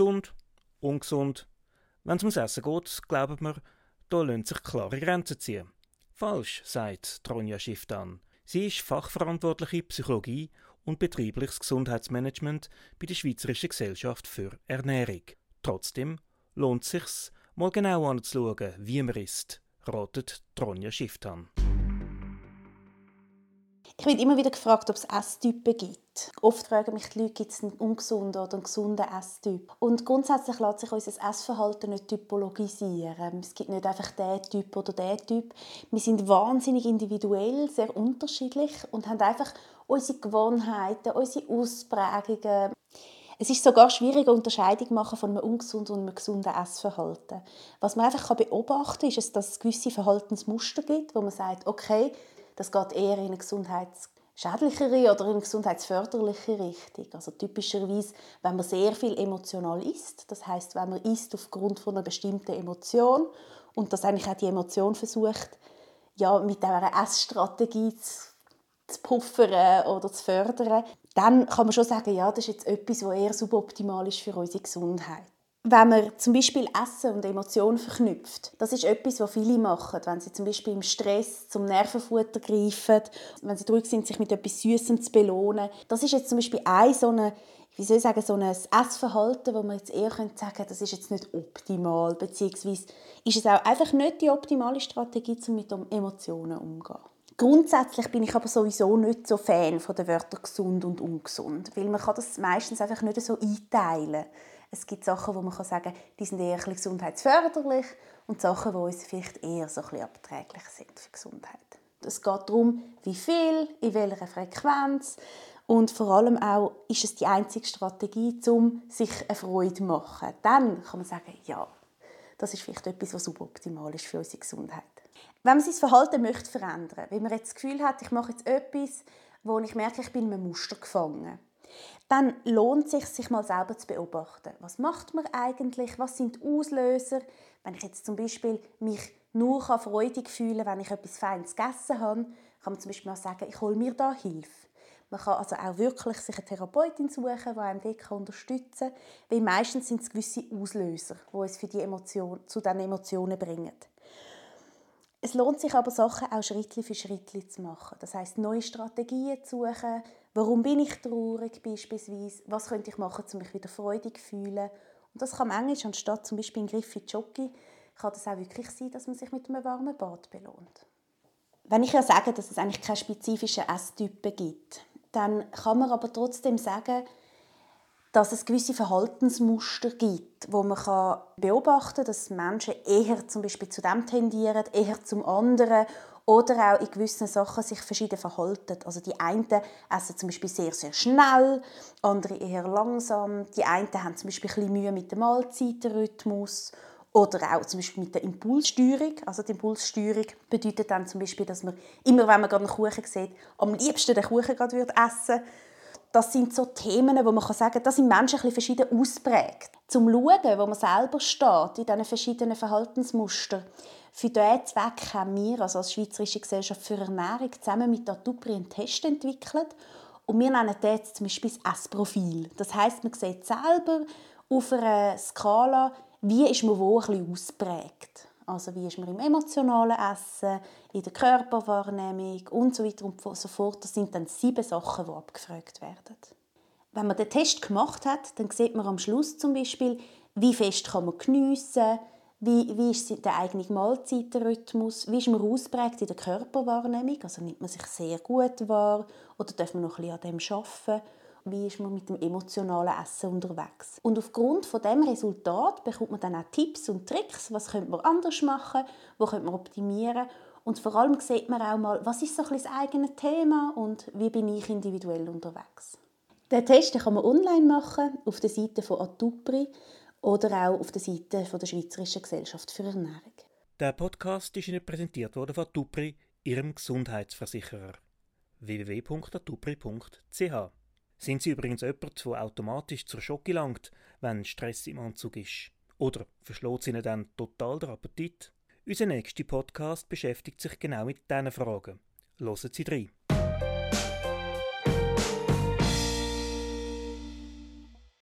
Gesund, ungesund. Wenn es ums Essen geht, glauben wir, da lassen sich klare Grenzen ziehen. Falsch, sagt Tronja Schifftan. Sie ist fachverantwortliche Psychologie und betriebliches Gesundheitsmanagement bei der Schweizerischen Gesellschaft für Ernährung. Trotzdem lohnt es sich, mal genau anzuschauen, wie man isst, ratet Tronja Schifftan. Ich werde immer wieder gefragt, ob es Esstypen gibt. Oft fragen mich die Leute, gibt es einen ungesunden oder einen gesunden Esstyp? Und grundsätzlich lässt sich unser Essverhalten nicht typologisieren. Es gibt nicht einfach den Typ oder den Typ. Wir sind wahnsinnig individuell, sehr unterschiedlich und haben einfach unsere Gewohnheiten, unsere Ausprägungen. Es ist sogar schwierig, eine Unterscheidung machen von einem ungesunden und einem gesunden Essverhalten. Was man einfach beobachten kann, ist, dass es gewisse Verhaltensmuster gibt, wo man sagt, okay, das geht eher in eine gesundheitsschädlichere oder in eine gesundheitsförderliche Richtung. Also typischerweise, wenn man sehr viel emotional isst, das heißt, wenn man isst aufgrund von einer bestimmten Emotion und das eigentlich auch die Emotion versucht, ja, mit einer Essstrategie zu, zu puffern oder zu fördern, dann kann man schon sagen, ja, das ist jetzt etwas, was eher suboptimal ist für unsere Gesundheit wenn man zum Beispiel Essen und Emotionen verknüpft, das ist etwas, was viele machen, wenn sie zum Beispiel im Stress zum Nervenfutter greifen, wenn sie durch sind, sich mit etwas Süßem zu belohnen. Das ist jetzt zum Beispiel ein so eine wie soll ich sagen, so ein Essverhalten, wo man jetzt eher sagen könnte, das ist jetzt nicht optimal, beziehungsweise ist es auch einfach nicht die optimale Strategie, um mit Emotionen umzugehen. Grundsätzlich bin ich aber sowieso nicht so Fan von den Wörtern gesund und ungesund, weil man kann das meistens einfach nicht so einteilen kann. Es gibt Sachen, wo man sagen kann, die sind eher gesundheitsförderlich und Sachen, die uns vielleicht eher so ein abträglich sind für Gesundheit. Es geht darum, wie viel, in welcher Frequenz und vor allem auch, ist es die einzige Strategie, um sich eine Freude zu machen. Dann kann man sagen, ja, das ist vielleicht etwas, was suboptimal ist für unsere Gesundheit. Wenn man sein Verhalten möchte verändern, wenn man jetzt das Gefühl hat, ich mache jetzt etwas, wo ich merke, ich bin in einem Muster gefangen, dann lohnt es sich, sich mal selber zu beobachten. Was macht man eigentlich? Was sind Auslöser? Wenn ich jetzt zum Beispiel mich nur freudig fühlen wenn ich etwas Feines gegessen habe, kann man zum Beispiel mal sagen, ich hole mir da Hilfe. Man kann also auch wirklich sich eine Therapeutin suchen, die einem dort unterstützen kann, weil meistens sind es gewisse Auslöser, die uns für die Emotion, zu diesen Emotionen bringen. Es lohnt sich aber, Sachen auch Schritt für Schritt zu machen. Das heißt, neue Strategien zu suchen. Warum bin ich traurig beispielsweise? Was könnte ich machen, um mich wieder freudig zu fühlen? Und das kann manchmal, anstatt zum Beispiel ein Griff in Jockey, kann das auch wirklich sein, dass man sich mit einem warmen Bad belohnt. Wenn ich ja sage, dass es eigentlich keine spezifischen Esstypen gibt, dann kann man aber trotzdem sagen, dass es gewisse Verhaltensmuster gibt, wo man kann beobachten kann, dass Menschen eher zum Beispiel zu dem tendieren, eher zum anderen oder auch in gewissen Sachen sich verschieden verhalten. Also die einen essen zum Beispiel sehr, sehr schnell, andere eher langsam. Die einen haben zum Beispiel ein bisschen Mühe mit dem Mahlzeitenrhythmus oder auch zum Beispiel mit der Impulssteuerung. Also die Impulssteuerung bedeutet dann zum Beispiel, dass man immer, wenn man gerade einen Kuchen sieht, am liebsten den Kuchen gerade essen würde das sind so Themen, wo man sagen kann, das sind Menschen ein verschieden ausprägt. Zum Schauen, wo man selber steht, in diesen verschiedenen Verhaltensmustern. Für diesen Zweck haben wir also als Schweizerische Gesellschaft für Ernährung zusammen mit der Tupri einen Test entwickelt. Und wir nennen das jetzt zum Beispiel das S-Profil. Das heißt, man sieht selber auf einer Skala, wie ist man wo ein bisschen ausprägt. Also wie ist man im emotionalen Essen, in der Körperwahrnehmung und so weiter und so fort. Das sind dann sieben Sachen, die abgefragt werden. Wenn man den Test gemacht hat, dann sieht man am Schluss zum Beispiel, wie fest kann man geniessen, wie, wie ist der eigene Mahlzeitenrhythmus, wie ist man ausprägt in der Körperwahrnehmung, also nimmt man sich sehr gut wahr? Oder darf man noch ein bisschen an dem arbeiten? Wie ist man mit dem emotionalen Essen unterwegs. Und aufgrund von dem Resultat bekommt man dann auch Tipps und Tricks, was könnte man anders machen, wo könnte man optimieren. Und vor allem sieht man auch mal, was ist so ein das eigene Thema und wie bin ich individuell unterwegs. Den Test kann man online machen, auf der Seite von Atupri oder auch auf der Seite der Schweizerischen Gesellschaft für Ernährung. Der Podcast ist Ihnen präsentiert worden von Atupri, Ihrem Gesundheitsversicherer. www.atupri.ch sind Sie übrigens jemand, der automatisch zur Schocke langt, wenn Stress im Anzug ist? Oder verschlägt Ihnen dann total der Appetit? Unser nächster Podcast beschäftigt sich genau mit diesen Fragen. Hören Sie rein.